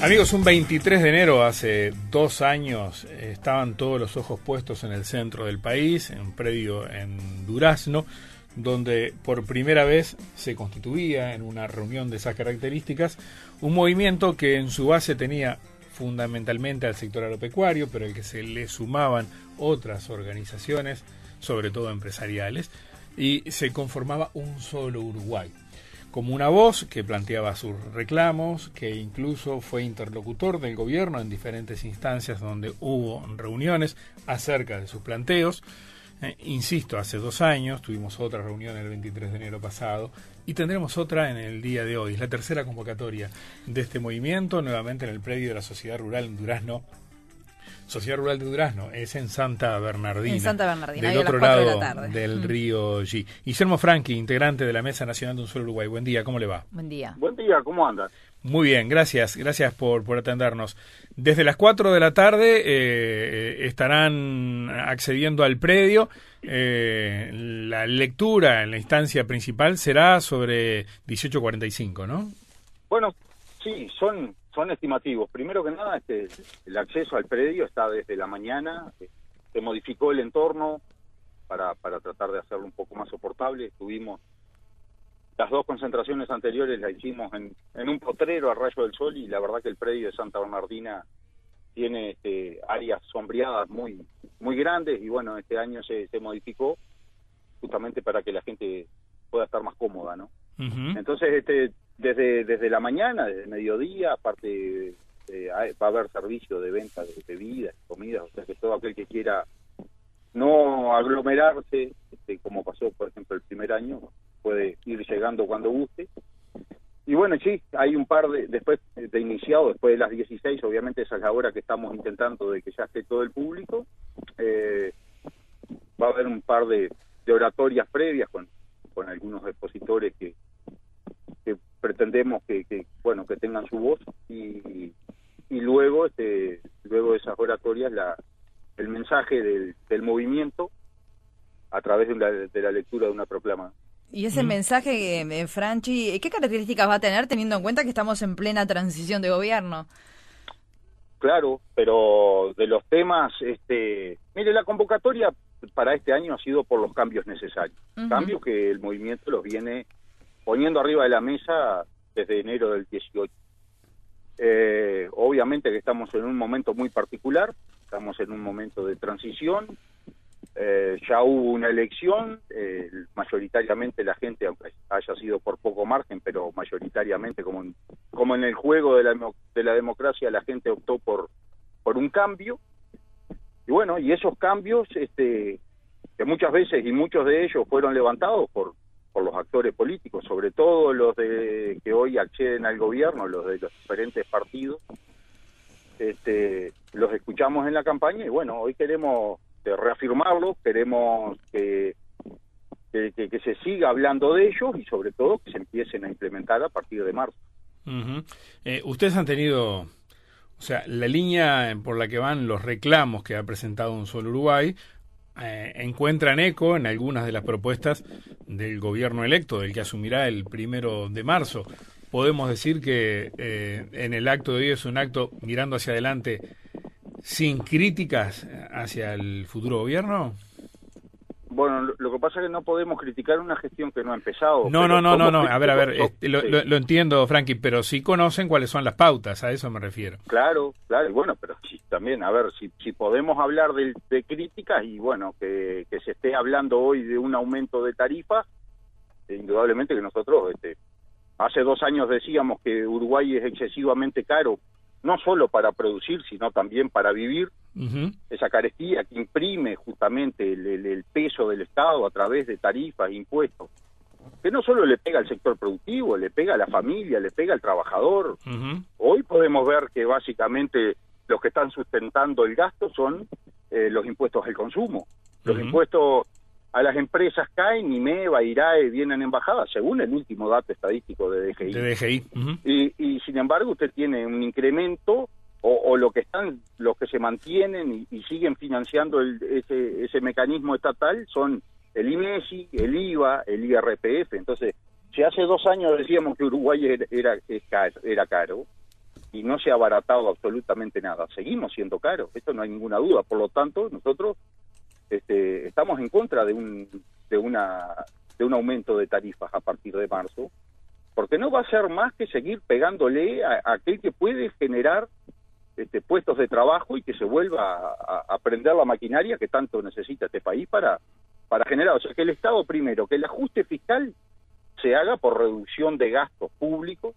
Amigos, un 23 de enero, hace dos años, estaban todos los ojos puestos en el centro del país, en un predio en Durazno, donde por primera vez se constituía en una reunión de esas características un movimiento que en su base tenía fundamentalmente al sector agropecuario, pero al que se le sumaban otras organizaciones, sobre todo empresariales, y se conformaba un solo Uruguay como una voz que planteaba sus reclamos, que incluso fue interlocutor del gobierno en diferentes instancias donde hubo reuniones acerca de sus planteos. Eh, insisto, hace dos años tuvimos otra reunión el 23 de enero pasado y tendremos otra en el día de hoy. Es la tercera convocatoria de este movimiento, nuevamente en el predio de la Sociedad Rural en Durazno, Sociedad Rural de Durazno, es en Santa Bernardina. En Santa Bernardina, del otro lado del mm. río G. Guillermo Franqui, integrante de la Mesa Nacional de un Solo Uruguay. Buen día, ¿cómo le va? Buen día. Buen día, ¿cómo andas? Muy bien, gracias, gracias por, por atendernos. Desde las 4 de la tarde eh, estarán accediendo al predio. Eh, la lectura en la instancia principal será sobre 1845, ¿no? Bueno, sí, son son estimativos. Primero que nada, este, el acceso al predio está desde la mañana, eh, se modificó el entorno para, para tratar de hacerlo un poco más soportable. Tuvimos las dos concentraciones anteriores las hicimos en, en un potrero a rayo del sol y la verdad que el predio de Santa Bernardina tiene este, áreas sombreadas muy muy grandes y bueno, este año se, se modificó justamente para que la gente pueda estar más cómoda, ¿no? Entonces, este, desde, desde la mañana, desde el mediodía, aparte eh, va a haber servicio de venta de bebidas, comidas, o sea que todo aquel que quiera no aglomerarse, este, como pasó por ejemplo el primer año, puede ir llegando cuando guste. Y bueno, sí, hay un par de, después de iniciado, después de las 16, obviamente esa es la hora que estamos intentando de que ya esté todo el público. Eh, va a haber un par de, de oratorias previas con, con algunos expositores que, pretendemos que, bueno que tengan su voz y, y luego este luego de esas oratorias la el mensaje del, del movimiento a través de, de la lectura de una proclama y ese mensaje, eh, Franchi, ¿qué características va a tener teniendo en cuenta que estamos en plena transición de gobierno? Claro, pero de los temas, este, mire, la convocatoria para este año ha sido por los cambios necesarios, cambios que el movimiento los viene poniendo arriba de la mesa desde enero del 18. Eh, obviamente que estamos en un momento muy particular, estamos en un momento de transición, eh, ya hubo una elección, eh, mayoritariamente la gente, aunque haya sido por poco margen, pero mayoritariamente como en, como en el juego de la, de la democracia la gente optó por, por un cambio. Y bueno, y esos cambios, este, que muchas veces y muchos de ellos fueron levantados por por los actores políticos, sobre todo los de que hoy acceden al gobierno, los de los diferentes partidos, este, escuchamos en la campaña y bueno, hoy queremos este, reafirmarlo, queremos que, que, se siga hablando de ellos y sobre todo que se empiecen a implementar a partir de marzo. Eh, ustedes han tenido, o sea, la línea por la que van los reclamos que ha presentado un solo Uruguay eh, encuentran eco en algunas de las propuestas del gobierno electo, del que asumirá el primero de marzo. Podemos decir que eh, en el acto de hoy es un acto mirando hacia adelante sin críticas hacia el futuro gobierno. Bueno, lo que pasa es que no podemos criticar una gestión que no ha empezado. No, no, no, no, no. A ver, a ver, este, lo, entiendo, Frankie, pero sí conocen cuáles son las pautas, a eso me refiero. Claro, claro, bueno, pero sí, también, a ver, si, si podemos hablar de, críticas y bueno, que, que, se esté hablando hoy de un aumento de tarifas, eh, indudablemente que nosotros, este, hace dos años decíamos que Uruguay es excesivamente caro no solo para producir, sino también para vivir, esa carestía que imprime justamente el, peso del Estado a través de tarifas, impuestos, que no solo le pega al sector productivo, le pega a la familia, le pega al trabajador. Hoy podemos ver que básicamente los que están sustentando el gasto son eh, los impuestos al consumo. Los impuestos a las empresas caen y MEVA, IRAE vienen en bajada, según el último dato estadístico de DGI. De DGI. y, sin embargo usted tiene un incremento o, lo que están, los que se mantienen y, siguen financiando ese, ese mecanismo estatal son el IMESI, el IVA, el IRPF. Entonces, si hace dos años decíamos que Uruguay era, era, era caro, y no se ha abaratado absolutamente nada. Seguimos siendo caros, esto no hay ninguna duda. Por lo tanto, nosotros este, estamos en contra de un, de, una, de un aumento de tarifas a partir de marzo, porque no va a ser más que seguir pegándole a, aquel que puede generar este, puestos de trabajo y que se vuelva a, a, prender la maquinaria que tanto necesita este país para, para generar. O sea, que el Estado primero, que el ajuste fiscal se haga por reducción de gastos públicos,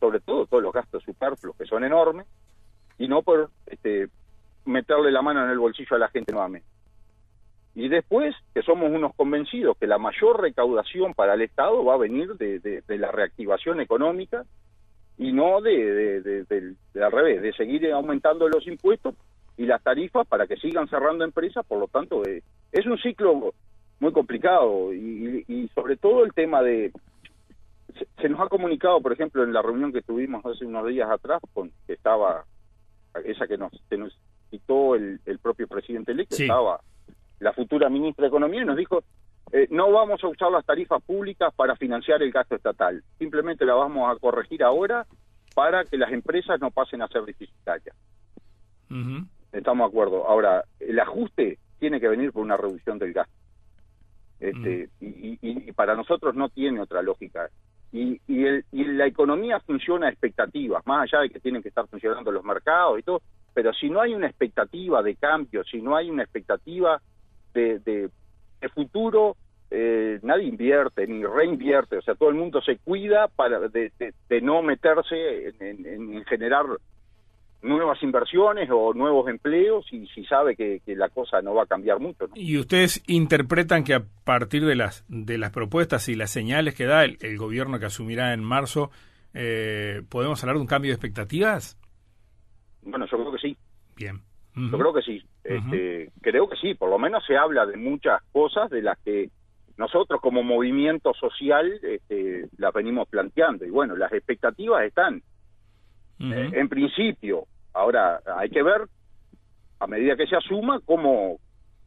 sobre todo todos los gastos superfluos que son enormes, y no por este, meterle la mano en el bolsillo a la gente nuevamente. Y después, que somos unos convencidos que la mayor recaudación para el Estado va a venir de, la reactivación económica y no de, de, al revés, de seguir aumentando los impuestos y las tarifas para que sigan cerrando empresas, por lo tanto, eh, es un ciclo muy complicado y, sobre todo el tema de se, nos ha comunicado por ejemplo en la reunión que tuvimos hace unos días atrás con que estaba esa que nos que nos citó el, propio presidente electo estaba la futura ministra de economía y nos dijo eh, no vamos a usar las tarifas públicas para financiar el gasto estatal. Simplemente la vamos a corregir ahora para que las empresas no pasen a ser deficitarias. Estamos de acuerdo. Ahora el ajuste tiene que venir por una reducción del gasto. Este, y, para nosotros no tiene otra lógica. Y, y, la economía funciona a expectativas, más allá de que tienen que estar funcionando los mercados y todo, pero si no hay una expectativa de cambio, si no hay una expectativa de, de, futuro, eh, nadie invierte ni reinvierte, o sea, todo el mundo se cuida para de, de, no meterse en, en generar nuevas inversiones o nuevos empleos y si sabe que, la cosa no va a cambiar mucho. ¿Y ustedes interpretan que a partir de las, de las propuestas y las señales que da el, gobierno que asumirá en marzo, eh, podemos hablar de un cambio de expectativas? Bueno, yo creo que sí. Bien. Yo creo que sí. este, creo que sí. Por lo menos se habla de muchas cosas de las que nosotros como movimiento social este, las venimos planteando. Y bueno, las expectativas están eh, en principio. Ahora, hay que ver, a medida que se asuma, cómo,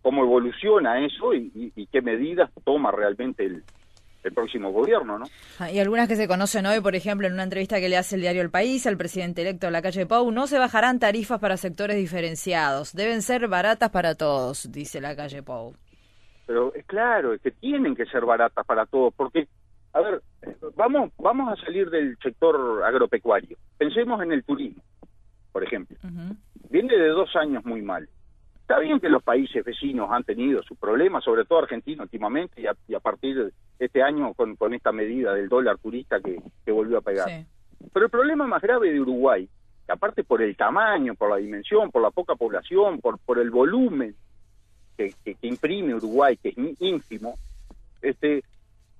cómo evoluciona eso y, qué medidas toma realmente el, el próximo gobierno, ¿no? Ah, y algunas que se conocen hoy, por ejemplo, en una entrevista que le hace el diario El País al presidente electo de la calle Pau, no se bajarán tarifas para sectores diferenciados, deben ser baratas para todos, dice la calle Pau. Pero es claro, es que tienen que ser baratas para todos, porque a ver, vamos, vamos a salir del sector agropecuario. Pensemos en el turismo, por ejemplo. Viene de dos años muy mal. Está bien que los países vecinos han tenido sus problemas, sobre todo Argentina últimamente, y a, partir de este año con, con, esta medida del dólar turista que, que volvió a pegar. Pero el problema más grave de Uruguay, que aparte por el tamaño, por la dimensión, por la poca población, por, por el volumen que, que, que imprime Uruguay, que es ínfimo, este,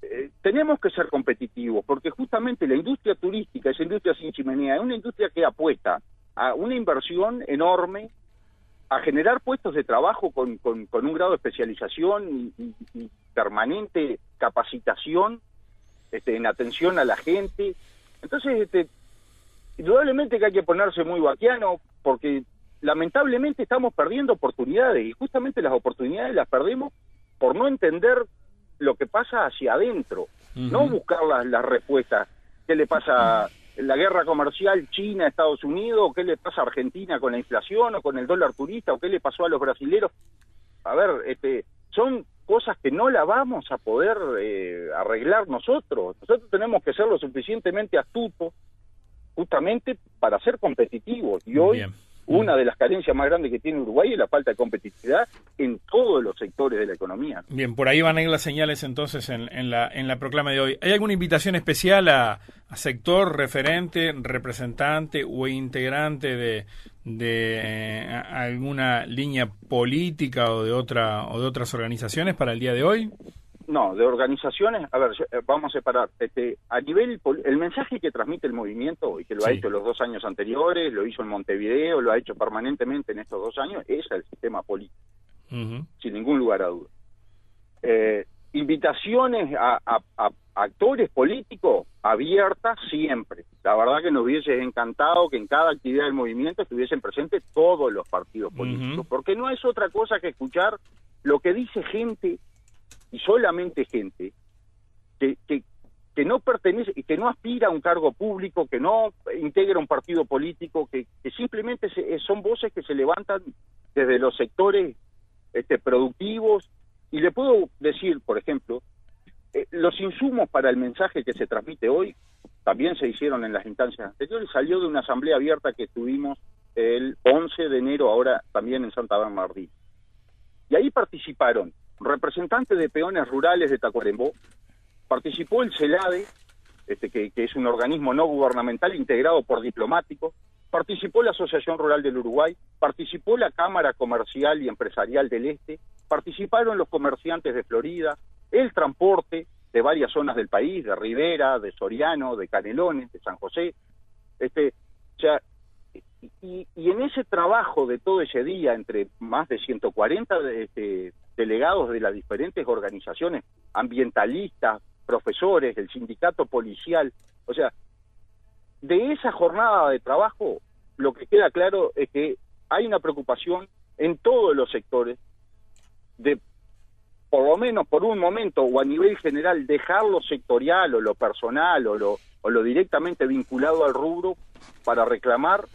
eh, tenemos que ser competitivos, porque justamente la industria turística, esa industria sin chimenea, es una industria que apuesta a una inversión enorme, a generar puestos de trabajo con, con, un grado de especialización y, permanente capacitación este, en atención a la gente. Entonces, este, indudablemente que hay que ponerse muy vaquiano, porque lamentablemente estamos perdiendo oportunidades, y justamente las oportunidades las perdemos por no entender lo que pasa hacia adentro, no buscar las, respuestas. ¿Qué le pasa la guerra comercial China-Estados Unidos? ¿Qué le pasa a Argentina con la inflación o con el dólar turista? ¿O qué le pasó a los brasileros? A ver, este, son cosas que no la vamos a poder eh, arreglar nosotros. Nosotros tenemos que ser lo suficientemente astutos justamente para ser competitivos. Y hoy una de las carencias más grandes que tiene Uruguay es la falta de competitividad en todos los sectores de la economía. Bien, por ahí van a ir las señales entonces en, la, en la proclama de hoy. ¿Hay alguna invitación especial a, sector referente, representante o integrante de, de eh, alguna línea política o de otra o de otras organizaciones para el día de hoy? No, de organizaciones, a ver, eh, vamos a separar. Este, a nivel, el mensaje que transmite el movimiento, y que lo ha hecho los dos años anteriores, lo hizo en Montevideo, lo ha hecho permanentemente en estos dos años, es el sistema político, sin ningún lugar a duda. Eh, invitaciones a, actores políticos abiertas siempre. La verdad que nos hubiese encantado que en cada actividad del movimiento estuviesen presentes todos los partidos políticos, porque no es otra cosa que escuchar lo que dice gente y solamente gente que, que no pertenece, que no aspira a un cargo público, que no integra un partido político, que, simplemente son voces que se levantan desde los sectores este, productivos. Y le puedo decir, por ejemplo, eh, los insumos para el mensaje que se transmite hoy también se hicieron en las instancias anteriores, salió de una asamblea abierta que tuvimos el 11 de enero, ahora también en Santa Bernardino. Y ahí participaron representantes de peones rurales de Tacuarembó, participó el CELADE, este, que, es un organismo no gubernamental integrado por diplomáticos, participó la Asociación Rural del Uruguay, participó la Cámara Comercial y Empresarial del Este, participaron los comerciantes de Florida, el transporte de varias zonas del país, de Rivera, de Soriano, de Canelones, de San José. Este, o sea, y, en ese trabajo de todo ese día, entre más de 140 este, delegados de las diferentes organizaciones ambientalistas, profesores, el sindicato policial. O sea, de esa jornada de trabajo, lo que queda claro es que hay una preocupación en todos los sectores de, por lo menos por un momento o a nivel general, dejar lo sectorial o lo personal o lo, o lo directamente vinculado al rubro para reclamar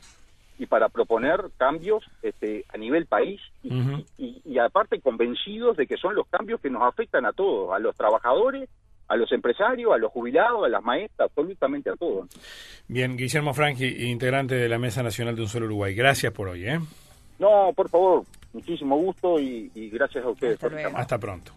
y para proponer cambios este, a nivel país y, y, aparte convencidos de que son los cambios que nos afectan a todos, a los trabajadores a los empresarios, a los jubilados, a las maestras, absolutamente a todos. Bien, Guillermo Franchi, integrante de la Mesa Nacional de Un Solo Uruguay. Gracias por hoy. ¿eh? No, por favor, muchísimo gusto y, gracias a ustedes Hasta pronto.